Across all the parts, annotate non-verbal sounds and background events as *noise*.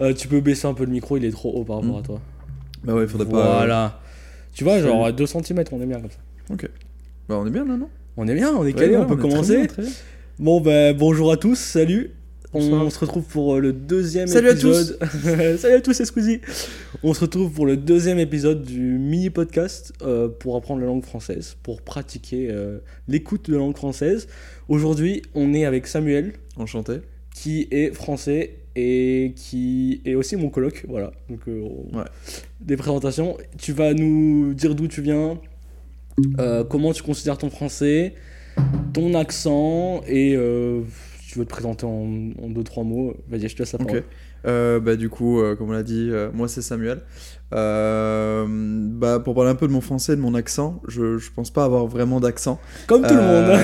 Euh, tu peux baisser un peu le micro, il est trop haut par rapport Mm. à toi. Bah ouais, faudrait pas. Voilà. Tu vois, genre à 2 cm, on est bien comme ça. Bah on est bien là, non? On est bien, on est calé, ouais, on peut commencer. bien, très bien. Bon, bah bonjour à tous, salut. On, se retrouve pour euh, le deuxième Salut à épisode. *laughs* salut à tous, c'est Squeezie. On se retrouve pour le deuxième épisode du mini podcast euh, pour apprendre la langue française, pour pratiquer euh, l'écoute de la langue française. Aujourd'hui, on est avec Samuel, Enchanté. qui est français et qui est aussi mon coloc. Voilà. Donc, euh, Ouais. des présentations. Tu vas nous dire d'où tu viens, euh, comment tu considères ton français, ton accent et euh, tu veux te présenter en, en deux trois mots. Vas-y, je te laisse la parole. Euh, bah du coup, euh, comme on l'a dit, euh, moi c'est Samuel. Bah pour parler un peu de mon français, de mon accent, je, je pense pas avoir vraiment d'accent. Comme tout le monde.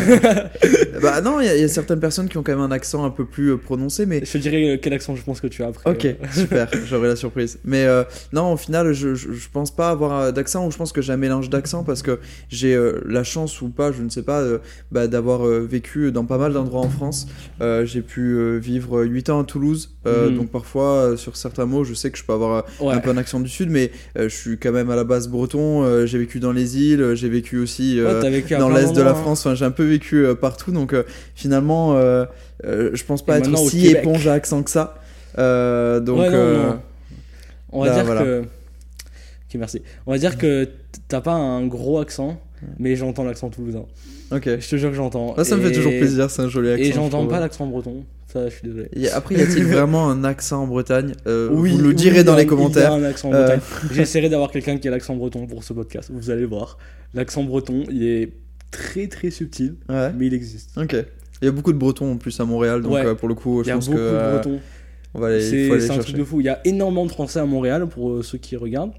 *laughs* bah non, il y, a- il y a certaines personnes qui ont quand même un accent un peu plus prononcé, mais je te dirai euh, quel accent je pense que tu as après. Ok, super, *laughs* j'aurai la surprise. Mais non, au final, je, je, je pense pas avoir d'accent ou je pense que j'ai un mélange d'accent parce que j'ai la chance ou pas, je ne sais pas, bah, d'avoir vécu dans pas mal d'endroits en France. Euh, j'ai pu euh, vivre 8 ans à Toulouse, euh, Mhm. donc parfois euh, sur certains mots, je sais que je peux avoir euh, ouais. un peu un accent du sud, mais euh, je suis quand même à la base breton. euh, j'ai vécu dans les îles, euh, j'ai vécu aussi. euh, Ouais, vécu dans l'est de la hein. France. Enfin, j'ai un peu vécu euh, partout, donc euh, finalement, euh, euh, je pense pas Et être maintenant au si Québec. éponge à accent que ça. Euh, donc, Ouais, non, euh, non. On va là, dire voilà. que. Ok, merci. On va dire que t'as pas un gros accent, mais j'entends l'accent toulousain. ok. Je te jure que j'entends. Ah, ça me fait Et- toujours plaisir, c'est un joli accent. Et je j'entends pas l'accent breton. Ça, je suis désolé. Y a- Après, y a-t-il *laughs* vraiment un accent en Bretagne Euh, Vous oui, le direz il y dans a- les Il y commentaires. a un accent en Euh. Bretagne. *laughs* J'essaierai d'avoir quelqu'un qui a l'accent breton pour ce podcast. Vous allez voir. L'accent breton, il est très très subtil, Ouais. mais il existe. Ok. Il y a beaucoup de Bretons en plus à Montréal, donc Ouais. euh, pour le coup, Il je y a pense beaucoup que de euh, bretons. on va aller, il C'est un chercher. truc de fou. Il y a énormément de Français à Montréal pour euh, ceux qui regardent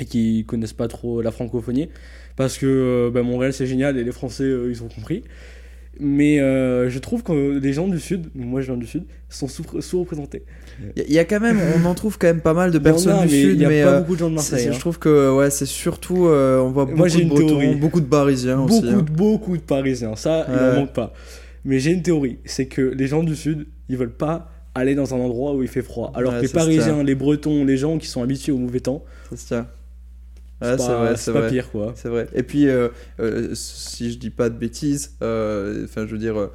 et qui connaissent pas trop la francophonie. Parce que euh, bah, Montréal c'est génial et les Français euh, ils ont compris. Mais euh, je trouve que les gens du Sud, moi je viens du Sud, sont sous- sous-représentés. Il y, a- il y a quand même, on en trouve quand même pas mal de en a, personnes du mais sud, il y a mais pas euh, beaucoup de gens de Marseille. hein. je trouve que ouais, c'est surtout, on voit Moi, beaucoup j'ai de une Bretons, théorie. beaucoup de Parisiens aussi. beaucoup, hein. de- beaucoup de Parisiens, ça il en manque pas. Mais j'ai une théorie, c'est que les gens du Sud, ils veulent pas aller dans un endroit où il fait froid. Alors Ouais, que les ça Parisiens, les Bretons, les gens qui sont habitués au mauvais temps, Ça c'est pas, vrai, c'est c'est pas vrai. pire quoi. C'est vrai. Et puis, euh, euh, si je dis pas de bêtises, euh, enfin, je veux dire,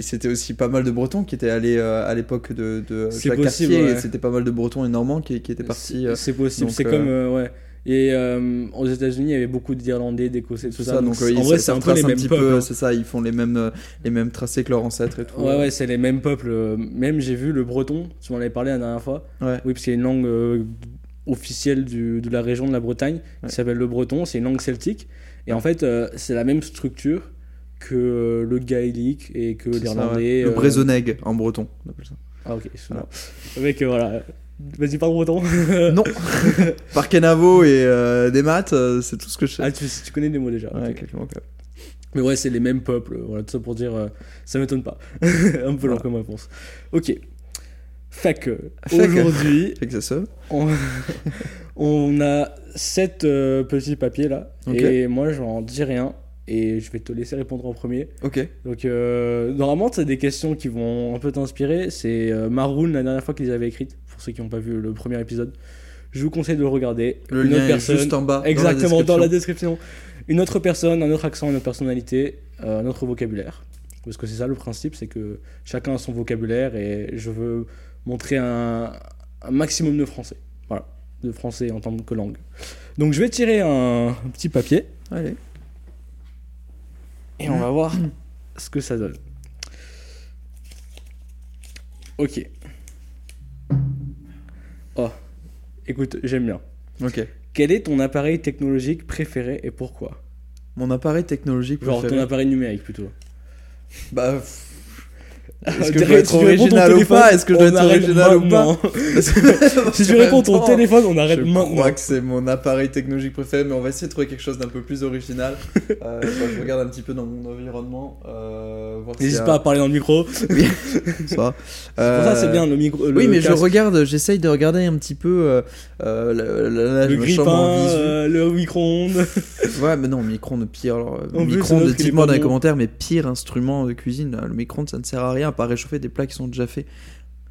c'était aussi pas mal de Bretons qui étaient allés à l'époque de, de C'est Jacques possible, Cartier, et ouais. C'était pas mal de Bretons et Normands qui, qui étaient partis. C'est- possible, c'est comme. ouais. Et aux États-Unis, il y avait beaucoup d'Irlandais, d'Écossais, tout ça. ça, donc donc, en ils- vrai, c'est un peu un petit peuples. hein. c'est ça, ils font les mêmes, les mêmes tracés que leurs ancêtres et tout. Ouais, ouais, c'est les mêmes peuples. Même j'ai vu le breton, tu m'en avais parlé la dernière fois. Ouais. Oui, parce qu'il y a une langue officielle du- de la région de la Bretagne Ouais. qui s'appelle le breton, c'est une langue celtique. Et en fait, euh, c'est la même structure que euh, le gaélique et que l'irlandais. Le euh, brésonneg en breton. on appelle ça. Ah, ok. Mec, euh, voilà. Vas-y, parle breton. *laughs* Non *laughs* Par Kenavo et euh, des maths, euh, c'est tout ce que je sais. ah, tu, tu connais des mots déjà. Ouais, ok. quelques mots, quoi. Mais ouais, c'est les mêmes peuples. Voilà, tout ça pour dire, euh, ça m'étonne pas. *laughs* Un peu long Voilà. comme réponse. Ok. Fait que, aujourd'hui, *laughs* on, *laughs* on a sept euh, petits papiers là. Et moi, je n'en dis rien. Et je vais te laisser répondre en premier. Ok. Donc, euh, normalement, c'est des questions qui vont un peu t'inspirer. C'est euh, Maroon, la dernière fois qu'ils avaient écrites, pour ceux qui n'ont pas vu le premier épisode. Je vous conseille de le regarder. Le Une lien autre est personne, juste en bas. Exactement, dans dans la description. description. Une autre personne, un autre accent, une autre personnalité, euh, un autre vocabulaire. Parce que c'est ça le principe, c'est que chacun a son vocabulaire et je veux montrer un, un maximum de français. Voilà, de français en tant que langue. Donc je vais tirer un, un petit papier Allez. et on va voir ce que ça donne. Ok. Oh, écoute, j'aime bien. Ok. Quel est ton appareil technologique préféré et pourquoi? Mon appareil technologique Genre préféré. ton appareil numérique plutôt. Bah. Pff, Est-ce que je dois être original ou pas *laughs* Est-ce que *laughs* je dois être original ou pas Si tu réponds ton téléphone, on arrête Je maintenant. crois que c'est mon appareil technologique préféré, mais on va essayer de trouver quelque chose d'un peu plus original. *laughs* Euh, bah, je regarde un petit peu dans mon environnement. Euh, N'hésite a- pas à parler dans le micro. Ça. Pour ça, c'est bien le micro. Oui, mais je regarde, j'essaye de regarder un petit peu euh, euh, le, le- je grippin, euh, le micro-ondes. Ouais, mais non, micro-ondes pire. Alors, euh, micro-ondes, dites-moi dans les commentaires, mais pire instrument de cuisine. Le micro-ondes, ça ne sert à rien à part réchauffer des plats qui sont déjà faits.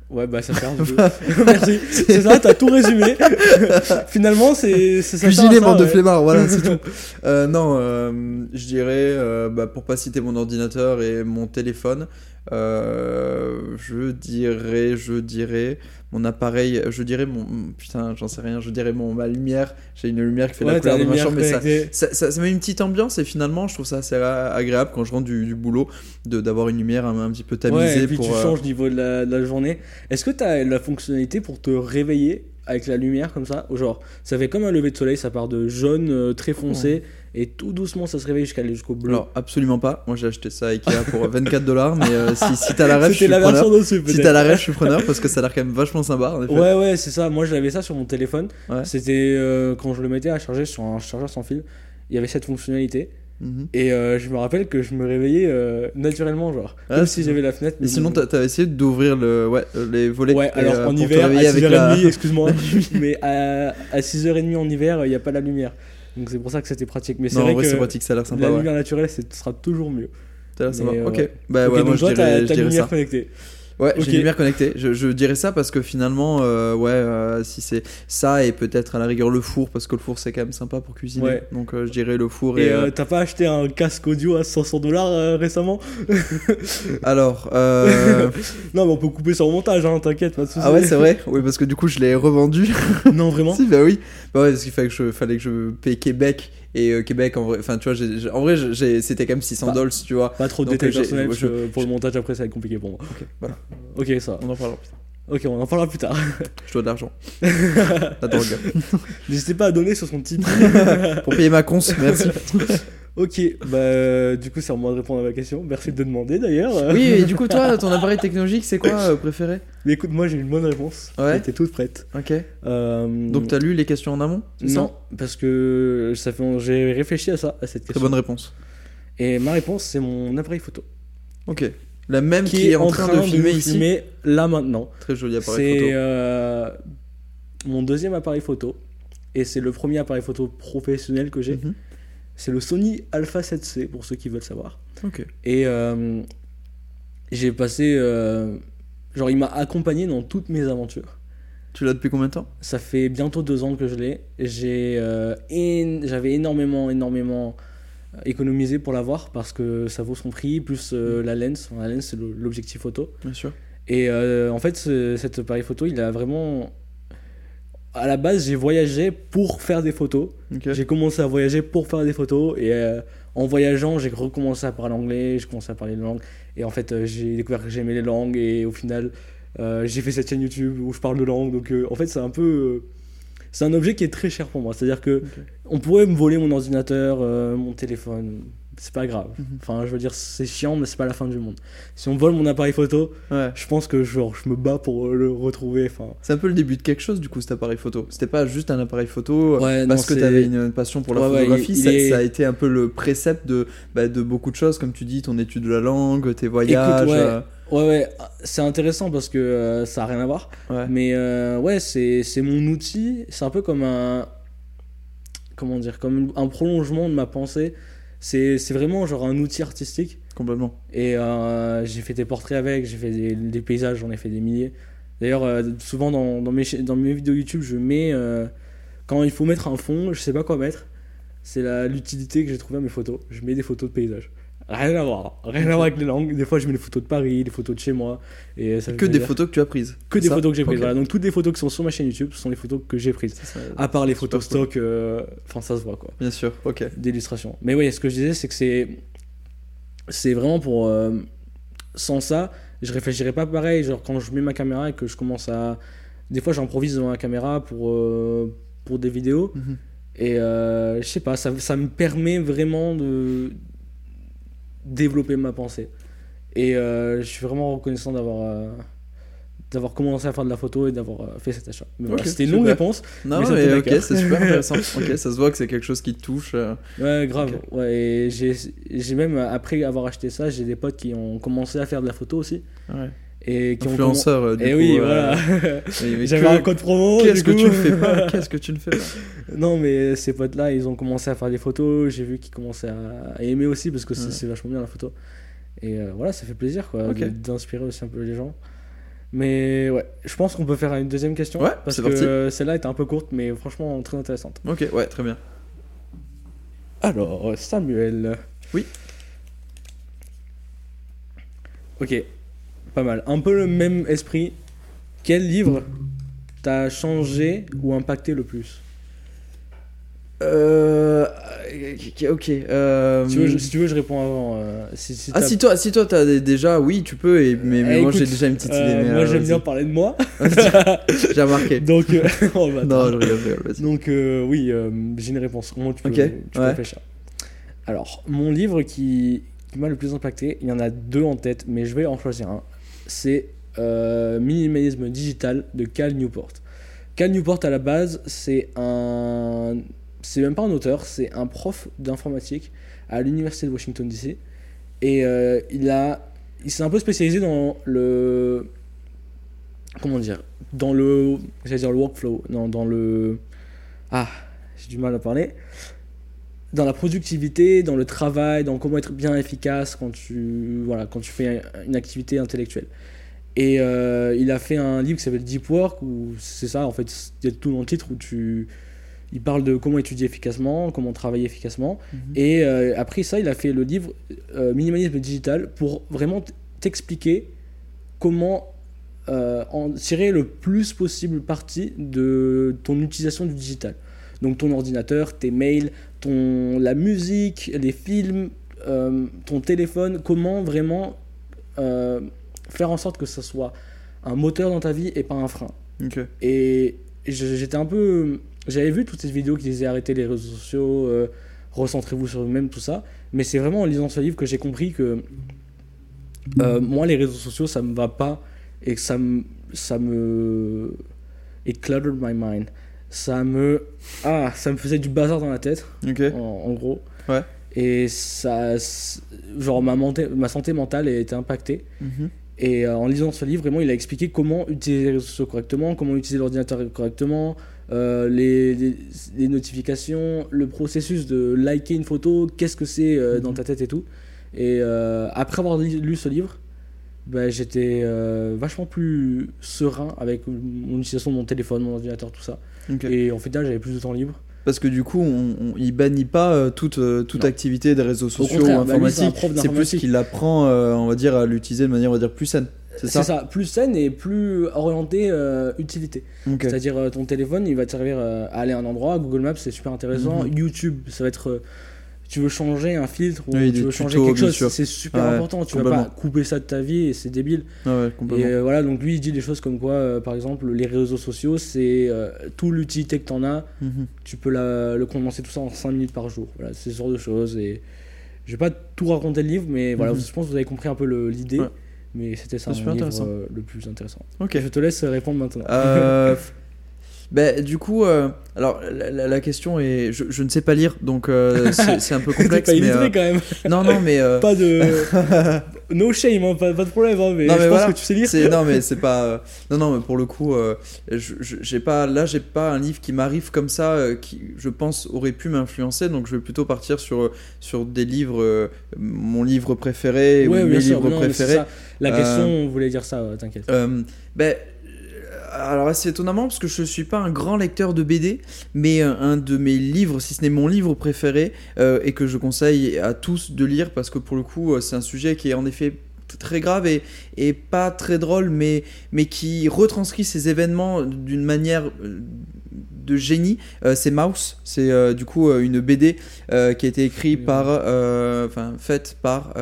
Ouais, bah ça sert. coup. *laughs* Merci. C'est ça, t'as tout résumé. *laughs* Finalement, c'est ça. Cuisiner, bande de flemmards, voilà, c'est *laughs* tout. Euh, non, euh, je dirais, euh, bah, pour pas citer mon ordinateur et mon téléphone, euh, je dirais, je dirais mon appareil, je dirais mon. Putain, j'en sais rien, je dirais mon, ma lumière. J'ai une lumière qui fait la Ouais, couleur de ma chambre, mais ça, ça, ça, ça met une petite ambiance et finalement, je trouve ça assez agréable quand je rentre du, du boulot de d'avoir une lumière un, un petit peu tamisée Ouais, et puis pour. tu euh, changes niveau de la, de la journée. Est-ce que tu as la fonctionnalité pour te réveiller avec la lumière comme ça Genre, ça fait comme un lever de soleil, ça part de jaune euh, très foncé et tout doucement ça se réveille jusqu'à aller jusqu'au bleu. Alors, absolument pas. Moi, j'ai acheté ça à Ikea pour *laughs* 24 dollars, mais euh, si, si t'as la rêve, je suis la preneur. dessus Si t'as la rêve, je suis preneur parce que ça a l'air quand même vachement sympa. En effet. Ouais, ouais, c'est ça. Moi, j'avais ça sur mon téléphone. Ouais. C'était euh, quand je le mettais à charger sur un chargeur sans fil. Il y avait cette fonctionnalité. Mhm. Et euh, je me rappelle que je me réveillais euh, naturellement, genre. Ah, comme si j'avais la fenêtre. Mais sinon, t'as essayé d'ouvrir le, ouais, euh, les volets Ouais, alors euh, en pour hiver, à réveiller avec 6h30, la- excuse-moi, *laughs* mais à, à 6h30 en hiver, il n'y a pas la lumière. Donc c'est pour ça que c'était pratique. Mais c'est vrai vrai, que c'est pratique, ça a l'air sympa. la ouais. lumière naturelle, ce sera toujours mieux. Ça a l'air sympa. Ok. Bah ouais, donc je toi, dirais, t'as je ta dirais lumière ça. connectée. Ouais, j'ai une lumière connectée. Je, je dirais ça parce que finalement, euh, ouais, euh, si c'est ça et peut-être à la rigueur le four parce que le four c'est quand même sympa pour cuisiner. Ouais. Donc euh, je dirais le four et. Et t'as pas acheté un casque audio à 500 dollars récemment *laughs* Alors. *laughs* Non, mais on peut couper sur montage, hein, t'inquiète, pas de soucis. ah ouais, c'est vrai. Oui, parce que du coup je l'ai revendu. Non, vraiment *laughs* si, bah oui. Bah ouais, parce qu'il fallait que je, fallait que je paye Québec et euh, Québec en vrai. Enfin, tu vois, en vrai, c'était quand même 600 Bah. dollars, tu vois. Pas trop de détails euh, personnels, je- pour le montage après ça va être compliqué pour moi. Ok, voilà. Ok, ça. On en parlera plus tard. Ok, on en parlera plus tard. *laughs* Je dois de l'argent. *laughs* La drogue. N'hésitez pas à donner sur son Tipeee. *laughs* Pour payer ma cons, merci. Ok, bah euh, du coup c'est à moi de répondre à ma question. Merci de demander d'ailleurs. Oui, et du coup, toi, ton appareil technologique, c'est quoi euh, préféré? Mais écoute, moi j'ai une bonne réponse. Ouais. Elle était toute prête. Ok. Euh, Donc, t'as lu les questions en amont c'est Non, parce que ça fait j'ai réfléchi à ça, à cette Très question. bonne réponse. Et ma réponse c'est mon appareil photo. Ok. La même qui, est en train, de filmer ici. filmer là maintenant. Très joli appareil C'est photo. euh, mon deuxième appareil photo. Et c'est le premier appareil photo professionnel que j'ai. Mhm. C'est le Sony Alpha 7C, pour ceux qui veulent savoir. Ok. Et euh, j'ai passé. euh, genre, il m'a accompagné dans toutes mes aventures. Tu l'as depuis combien de temps? Ça fait bientôt deux ans que je l'ai. J'ai, euh, J'avais énormément, énormément économisé pour l'avoir parce que ça vaut son prix, plus euh, la lens. La lens, c'est l'objectif photo. Bien sûr. Et en fait, ce- cet appareil photo, il a vraiment. À la base, j'ai voyagé pour faire des photos. J'ai commencé à voyager pour faire des photos et euh, en voyageant, j'ai recommencé à parler anglais, j'ai commencé à parler les langues et en fait, euh, j'ai découvert que j'aimais les langues et au final, euh, j'ai fait cette chaîne YouTube où je parle de langue. Donc en fait, c'est un peu c'est un objet qui est très cher pour moi. C'est-à-dire que on pourrait me voler mon ordinateur, mon téléphone, c'est pas grave. Mhm. Enfin, je veux dire, c'est chiant, mais c'est pas la fin du monde. Si on vole mon appareil photo, Ouais. je pense que genre, je me bats pour le retrouver. Enfin, C'est un peu le début de quelque chose, du coup, cet appareil photo. C'était pas juste un appareil photo Ouais, parce non, que t'avais une passion pour la Ouais, photographie. il- il ça, est- ça a été un peu le précepte de, bah, de beaucoup de choses, comme tu dis, ton étude de la langue, tes voyages. ouais. euh, ouais, ouais, c'est intéressant parce que euh, ça a rien à voir. Mais euh, ouais, c'est c'est mon outil. C'est un peu comme un. Comment dire Comme un prolongement de ma pensée. C'est c'est vraiment genre un outil artistique. Complètement. Et euh, j'ai fait des portraits avec, j'ai fait des, des paysages, j'en ai fait des milliers. D'ailleurs, euh, souvent dans, dans, mes, dans mes vidéos YouTube, je mets. euh, quand il faut mettre un fond, je sais pas quoi mettre. C'est la- l'utilité que j'ai trouvé à mes photos. Je mets des photos de paysages. Rien à voir. Rien à voir avec les langues. Des fois, je mets des photos de Paris, des photos de chez moi. Et ça Que des plaisir. photos que tu as prises. Que des Ça photos que j'ai prises. Voilà. Donc toutes les photos qui sont sur ma chaîne YouTube, ce sont les photos que j'ai prises. Ça. À part les photos cool. stock, euh, enfin ça se voit quoi, Bien sûr, ok. d'illustration. Mais oui, ce que je disais, c'est que c'est, c'est vraiment pour, euh, sans ça, je réfléchirais pas pareil. Genre quand je mets ma caméra et que je commence à, des fois j'improvise devant la caméra pour, euh, pour des vidéos. Mhm. Et je sais pas, ça, ça me permet vraiment de développer ma pensée. Et euh, je suis vraiment reconnaissant d'avoir euh, d'avoir commencé à faire de la photo et d'avoir euh, fait cet achat. Mais voilà, Ok, c'était une longue réponse. Non, Mais ok, c'est super *laughs* intéressant. ok, ça se voit que c'est quelque chose qui te touche. Ouais, grave. Ouais, et j'ai j'ai même, après avoir acheté ça, j'ai des potes qui ont commencé à faire de la photo aussi. ouais. Et qui Influenceur, euh, ont du Et coup, oui, euh, voilà. *laughs* *laughs* J'avais un code promo. Qu'est-ce que tu ne fais *laughs* pas? Qu'est-ce que tu ne fais pas? Non, mais ces potes-là, ils ont commencé à faire des photos. J'ai vu qu'ils commençaient à, à aimer aussi parce que c'est Ouais. c'est vachement bien la photo. Et euh, voilà, ça fait plaisir quoi, d'inspirer aussi un peu les gens. Mais ouais, je pense qu'on peut faire une deuxième question. Ouais, parce que euh, celle-là était un peu courte, mais franchement très intéressante. Ok, ouais, très bien. Alors, Samuel. Oui. Ok, pas mal. Un peu le même esprit. Quel livre t'a changé ou impacté le plus? Euh. Ok. Euh... Si tu veux, je- Si tu veux, je réponds avant. euh, si, si Ah, si toi, si toi t'as déjà, oui, tu peux, et, mais, mais Eh, moi j'ai déjà une petite idée. mais, moi, j'aime bien parler de moi. *laughs* J'ai remarqué. Donc, *laughs* oh, bah, non, je rigole, je rigole, vas-y. Donc oui, j'ai une réponse. Comment tu peux, Ok, tu peux réfléchir Alors, mon livre qui, qui m'a le plus impacté, il y en a deux en tête, mais je vais en choisir un. C'est euh, Minimalisme digital de Cal Newport. Cal Newport à la base, c'est un, c'est même pas un auteur, c'est un prof d'informatique à l'université de Washington DC, et euh, il a, il s'est un peu spécialisé dans le, comment dire, dans le, j'allais dire le workflow, non, dans le, ah, j'ai du mal à parler. Dans la productivité, dans le travail, dans comment être bien efficace quand tu, voilà, quand tu fais une activité intellectuelle. Et euh, il a fait un livre qui s'appelle Deep Work, où c'est ça, en fait, il y a tout dans le titre, où tu, il parle de comment étudier efficacement, comment travailler efficacement. Mhm. Et euh, après ça, il a fait le livre euh, Minimalisme digital pour vraiment t'expliquer comment en tirer le plus possible parti de ton utilisation du digital. Donc ton ordinateur, tes mails, ton, la musique, les films, euh, ton téléphone, comment vraiment euh, faire en sorte que ça soit un moteur dans ta vie et pas un frein. Et j'étais un peu. J'avais vu toutes ces vidéos qui disaient arrêter les réseaux sociaux, euh, recentrez-vous sur vous-même, tout ça. Mais c'est vraiment en lisant ce livre que j'ai compris que moi, les réseaux sociaux, ça me va pas et que ça me. Ça me. It cluttered my mind. Ça me. Ah, ça me faisait du bazar dans la tête, en, en gros. Ouais. Et ça. Genre, ma, monté- ma santé mentale a été impactée. Mhm. Et euh, en lisant ce livre, vraiment, il a expliqué comment utiliser les réseaux sociaux correctement, comment utiliser l'ordinateur correctement, euh, les, les- les notifications, le processus de liker une photo, qu'est-ce que c'est euh, dans ta tête et tout. Et après avoir li- lu ce livre, ben, j'étais vachement plus serein avec mon utilisation de mon téléphone, mon ordinateur, tout ça. Et en final, j'avais plus de temps libre. Parce que du coup, on, on- il bannit pas euh, toute, euh, toute Non. activité des réseaux sociaux ou bah, informatiques. c'est plus qu'il apprend, euh, on va dire, à l'utiliser de manière, on va dire, plus saine. C'est ça, ça, plus saine et plus orienté euh, utilité. C'est-à-dire ton téléphone, il va te servir à aller à un endroit. Google Maps, c'est super intéressant. Mhm. YouTube, ça va être. Tu veux changer un filtre ou Oui, tu veux changer tutos, quelque chose, c'est super Ouais, important. Tu vas pas couper ça de ta vie et c'est débile. Ah ouais, Et euh, voilà, donc lui, il dit des choses comme quoi, euh, par exemple, les réseaux sociaux, c'est euh, tout l'utilité que tu en as. Mhm. Tu peux la- le condenser tout ça en 5 minutes par jour. Voilà, c'est ce genre de choses. Et je vais pas tout raconter le livre, mais voilà, Mhm. je pense que vous avez compris un peu l'idée. Ouais. Mais c'était ça super livre euh, le plus intéressant. Ok. Je te laisse répondre maintenant. *laughs* Ben, du coup, euh, alors la, question est, je, je ne sais pas lire, donc euh, c'est un peu *laughs* complexe. pas mais, euh, quand même. non, non, mais euh, Pas de. *laughs* no shame, hein, pas, pas de problème, hein, mais Non, je mais pense voilà, que tu sais lire. non, mais *laughs* c'est pas. non, non, mais pour le coup, j'ai pas. Là, j'ai pas un livre qui m'arrive comme ça, qui, je pense, aurait pu m'influencer. Donc, je vais plutôt partir sur sur des livres, mon livre préféré Ouais, ou mes sûr, livres non, préférés. La question, on voulait dire ça, t'inquiète. Ben, alors c'est étonnamment parce que je suis pas un grand lecteur de BD, mais euh, un de mes livres, si ce n'est mon livre préféré, euh, et que je conseille à tous de lire parce que pour le coup euh, c'est un sujet qui est en effet très grave et, et pas très drôle, mais, mais qui retranscrit ces événements d'une manière de génie. Euh, c'est Mouse, c'est euh, du coup euh, une BD qui a été écrite par, enfin faite par,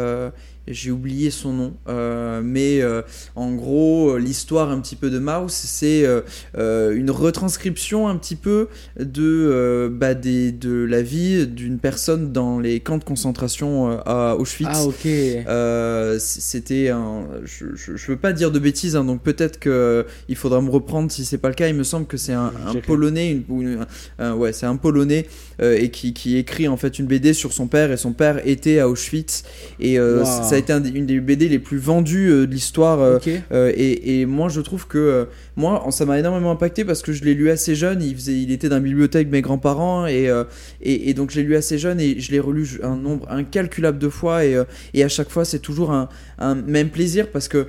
j'ai oublié son nom, euh, mais euh, en gros, euh, l'histoire un petit peu de Mouse, c'est euh, une retranscription un petit peu de, bah, des, de la vie d'une personne dans les camps de concentration à Auschwitz. Ah, ok. C'était un. Je, je, je veux pas dire de bêtises, hein, donc peut-être que euh, il faudra me reprendre si c'est pas le cas. Il me semble que c'est un, polonais, une, ou une- un- ouais, c'est un polonais et qui, qui écrit en fait une BD sur son père et son père était à Auschwitz et Wow. ça ça a été un une des BD les plus vendues euh, de l'histoire. euh, euh, et, et moi, je trouve que moi, ça m'a énormément impacté parce que je l'ai lu assez jeune. Il, faisait, il était dans la bibliothèque de mes grands-parents et, et, et donc je l'ai lu assez jeune et je l'ai relu un nombre incalculable de fois. Et, et à chaque fois, c'est toujours un, un même plaisir parce que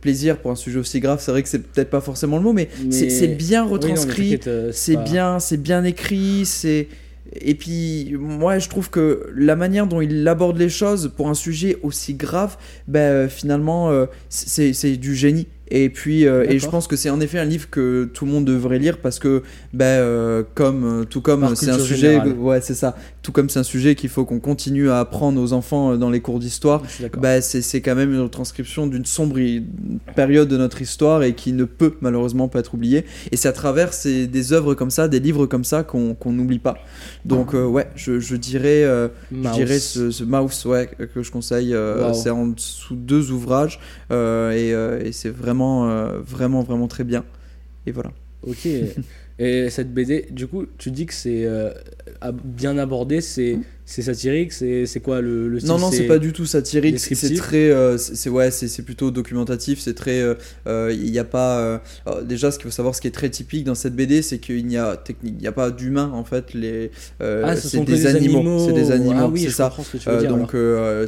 plaisir pour un sujet aussi grave, c'est vrai que c'est peut-être pas forcément le mot, mais, c'est- Mais- c'est bien retranscrit c'est pas- bien, c'est bien écrit, c'est et puis moi je trouve que la manière dont il aborde les choses pour un sujet aussi grave, ben finalement euh, c'est du génie. Et puis euh, et je pense que c'est en effet un livre que tout le monde devrait lire parce que ben euh, comme tout comme c'est un sujet générale. ouais c'est ça tout comme c'est un sujet qu'il faut qu'on continue à apprendre aux enfants euh, dans les cours d'histoire bah, c'est quand même une retranscription d'une sombre période de notre histoire et qui ne peut malheureusement pas être oubliée. Et c'est à travers ces, des œuvres comme ça, des livres comme ça qu'on qu'on n'oublie pas. Donc euh, ouais, je, je dirais, euh, je dirais ce, ce Mouse ouais, que je conseille. euh, Wow. C'est en dessous de deux ouvrages et, et c'est vraiment, vraiment, vraiment très bien. Et voilà. Ok. *laughs* Et cette BD, du coup, tu dis que c'est euh, bien abordé, c'est satirique, c'est quoi le, le style? Non, non, c'est pas du tout satirique. C'est très, euh, c'est ouais, c'est plutôt documentatif. C'est très, euh, euh, il n'y a pas. alors, déjà, ce qu'il faut savoir, ce qui est très typique dans cette BD, c'est qu'il n'y a technique, a pas d'humains en fait. Les, Ah, ce c'est sont des, animaux. C'est des animaux. Ah oui, c'est ça. comprends ce que tu veux dire. donc,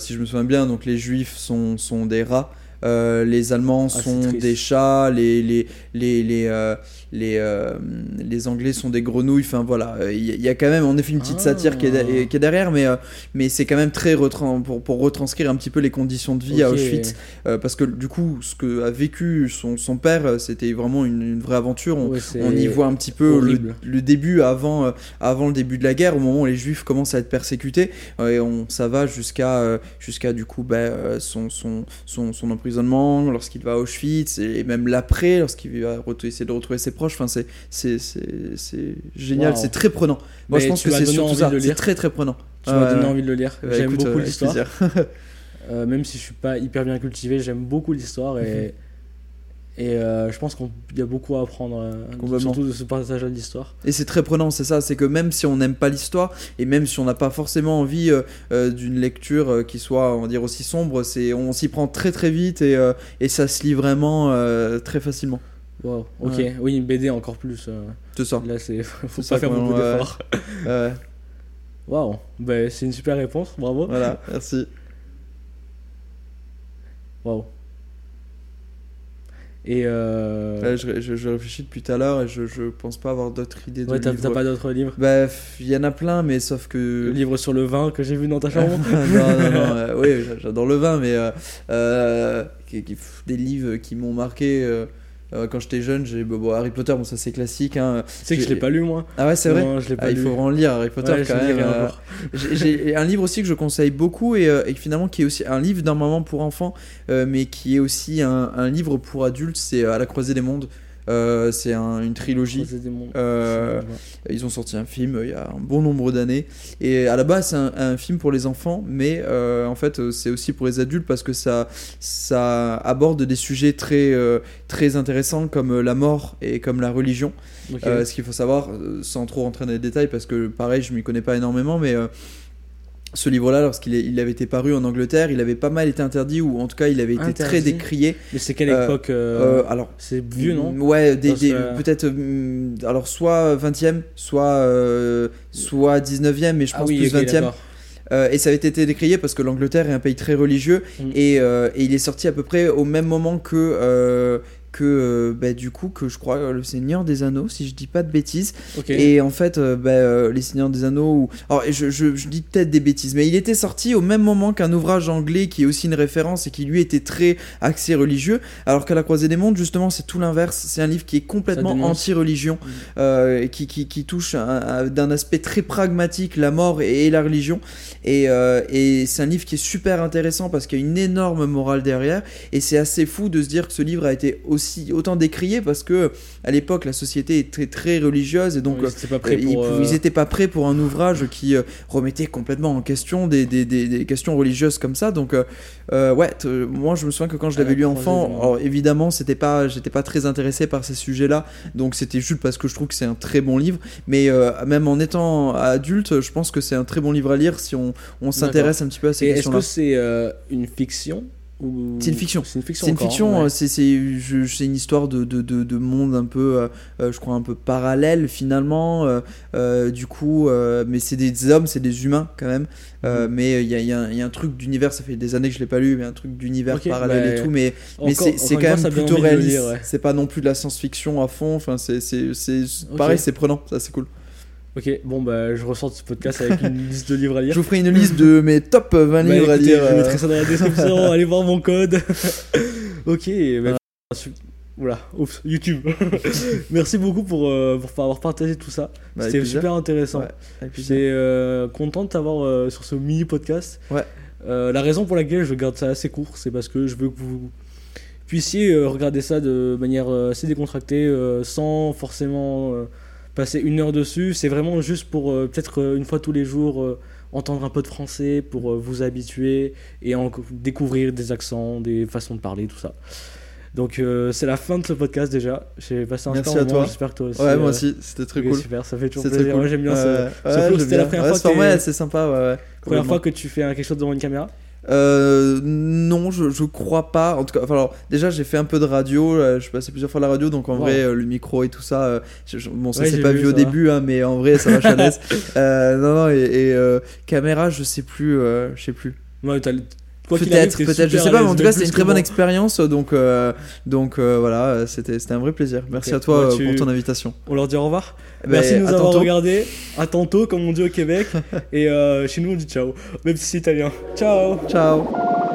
si je me souviens bien, donc les Juifs sont sont des rats. Euh, les Allemands Ah, sont des chats, les les les les euh, les, euh, les Anglais sont des grenouilles. Enfin voilà, il y, a- il y a quand même en effet une petite Ah. satire qui est, qui est derrière, mais euh, mais c'est quand même très retran- pour, pour retranscrire un petit peu les conditions de vie à. Auschwitz. Euh, parce que du coup, ce que a vécu son, son père, c'était vraiment une, une vraie aventure. On, Ouais, c'est on y voit un petit peu le, début avant, avant le début de la guerre, au moment où les juifs commencent à être persécutés. Et on, ça va jusqu'à jusqu'à du coup bah, son, son, son, son emprisonnement, lorsqu'il va à Auschwitz, et, même l'après, lorsqu'il va essayer de retrouver ses proches. Enfin, c'est c'est- c'est- génial, Wow. c'est très prenant. Moi, Mais je pense que c'est surtout ça, c'est très très prenant. Tu m'as donné envie de le lire. Bah, j'aime beaucoup euh, l'histoire. Euh, même si je suis pas hyper bien cultivé, j'aime beaucoup l'histoire et et euh, je pense qu'il y a beaucoup à apprendre, euh, surtout de ce passage-là de l'histoire. Et c'est très prenant, c'est ça, c'est que même si on n'aime pas l'histoire, et même si on n'a pas forcément envie euh, d'une lecture qui soit, on va dire, aussi sombre, c'est, on s'y prend très très vite et, et ça se lit vraiment très facilement. Wow. Ok. Ouais. Oui, une BD encore plus. euh, C'est ça. là, c'est *laughs* faut pas faire beaucoup d'efforts. Ouais, Waouh. Ben, c'est une super réponse. Bravo. voilà, merci. Waouh. Et euh... Ouais, je, je- je réfléchis depuis tout à l'heure et je, je pense pas avoir d'autres idées de ouais, t'as pas d'autres livres? Bah, il y en a plein, mais sauf Le que. livre sur le vin que j'ai vu dans ta chambre? *laughs* non, non, non, euh, *laughs* oui, j'a- j'adore le vin, mais euh, euh, des livres qui m'ont marqué. Euh, quand j'étais jeune, j'ai bon, Harry Potter, bon ça c'est classique. Hein. Tu sais que je l'ai pas lu moi. Ah ouais, c'est vrai. Non, je l'ai pas Ah, il faut vraiment le lire Harry Potter Ouais, quand même. euh, *laughs* j'ai- un livre aussi que je conseille beaucoup et, euh, et finalement qui est aussi un livre d'un moment pour enfants, mais qui est aussi un, un livre pour adultes. C'est À la croisée des mondes. Euh, c'est un- une trilogie. Euh, ils ont sorti un film euh, il y a un bon nombre d'années. Et à la base, c'est un, un film pour les enfants, mais euh, en fait, c'est aussi pour les adultes parce que ça, ça aborde des sujets très, très intéressants comme la mort et comme la religion. Ce qu'il faut savoir, sans trop rentrer dans les détails, parce que pareil, je m'y connais pas énormément, mais ce livre-là, lorsqu'il il avait été paru en Angleterre, il avait pas mal été interdit, ou en tout cas, il avait été très décrié. Mais c'est quelle euh, époque Euh, euh, alors, C'est vieux non? Ouais, des, des- que- peut-être. hum, alors, soit 20e, soit, euh, soit 19e, mais je pense Ah oui, plus ok, 20e. d'accord. Euh, et ça avait été décrié parce que l'Angleterre est un pays très religieux Mm. et, euh, et il est sorti à peu près au même moment que, euh, que euh, bah, du coup, que je crois euh, le Seigneur des Anneaux, si je dis pas de bêtises. Et en fait, euh, bah, les Seigneurs des Anneaux, ou... alors je, je- je dis peut-être des bêtises, mais il était sorti au même moment qu'un ouvrage anglais qui est aussi une référence et qui lui était très axé religieux, alors qu'à la Croisée des Mondes, justement, c'est tout l'inverse. C'est un livre qui est complètement anti-religion, euh, qui, qui, qui touche un- un- d'un aspect très pragmatique la mort et, et la religion. Et, euh, et c'est un livre qui est super intéressant parce qu'il y a une énorme morale derrière, et c'est assez fou de se dire que ce livre a été aussi aussi autant décrié parce que à l'époque la société était très religieuse et donc Oui, euh, ils, pou- euh, pas prêts pour un ouvrage qui euh, remettait complètement en question des, des, des, des questions religieuses comme ça. Donc, euh, ouais, moi je me souviens que quand je l'avais lu enfant, alors, évidemment, c'était pas, j'étais pas très intéressé par ces sujets-là, donc c'était juste parce que je trouve que c'est un très bon livre. Mais euh, même en étant adulte, je pense que c'est un très bon livre à lire si on, on s'intéresse un petit peu à ces Et est-ce que c'est une fiction? C'est une fiction. C'est une fiction. C'est une fiction, ouais. euh, c'est une histoire de, de, de, de monde un peu, euh, euh, je crois, un peu parallèle finalement. euh, euh, du coup, mais c'est des hommes, c'est des humains quand même. Mhm. Mais il y a, il y a un- il y a un truc d'univers, ça fait des années que je l'ai pas lu, mais un truc d'univers parallèle bah, et tout. Mais, c'est quand fois, même plutôt réaliste. ouais. C'est pas non plus de la science-fiction à fond. Enfin, c'est pareil, c'est prenant, ça c'est cool. Ok, bon, bah, je ressors de ce podcast avec une *laughs* liste de livres à Je lire. vous ferai une liste de mes top 20 Bah, livres à écoutez, lire. Je euh, mettrai ça dans la description, *laughs* allez voir mon code. *laughs* ok, bah, Oula, oups, YouTube. Merci beaucoup pour, euh, pour avoir partagé tout ça. bah, C'était super intéressant. Ouais. J'étais euh, content de t'avoir euh, sur ce mini podcast. Ouais. La raison pour laquelle je garde ça assez court, c'est parce que je veux que vous puissiez regarder ça de manière assez décontractée, sans forcément passer une heure dessus. C'est vraiment juste pour euh, peut-être euh, une fois tous les jours euh, entendre un peu de français, pour vous habituer et en- découvrir des accents, des façons de parler, tout ça. Donc euh, c'est la fin de ce podcast déjà. J'ai passé un Merci super à toi. j'espère que toi aussi. Ouais, moi aussi, c'était très cool. Super, ça fait toujours plaisir. cool. Moi j'aime bien Ouais, ce, ouais, ce C'était la première fois que c'est sympa. Première fois que tu fais quelque chose devant une caméra Euh, non, je, je crois pas. En tout cas, enfin, alors, déjà, j'ai fait un peu de radio. euh, je suis passé plusieurs fois à la radio, donc en Wow. vrai, euh, le micro et tout ça, euh, je- je- bon, ça Ouais, c'est j'ai pas vu, vu au début, hein, mais en vrai, ça va chalaise. *laughs* euh, non, non, et, et, caméra, je sais plus, je sais plus. Ouais, Peut-être, peut-être, je sais pas, mais en tout cas, c'était une très bonne expérience, donc, euh, donc euh, voilà, c'était, c'était un vrai plaisir. Merci à toi euh, tu- pour ton invitation. On leur dit au revoir. Ben, Merci de nous avoir regardés. À tantôt, comme on dit au Québec. *laughs* Et euh, chez nous, on dit ciao. Même si c'est italien. Ciao Ciao.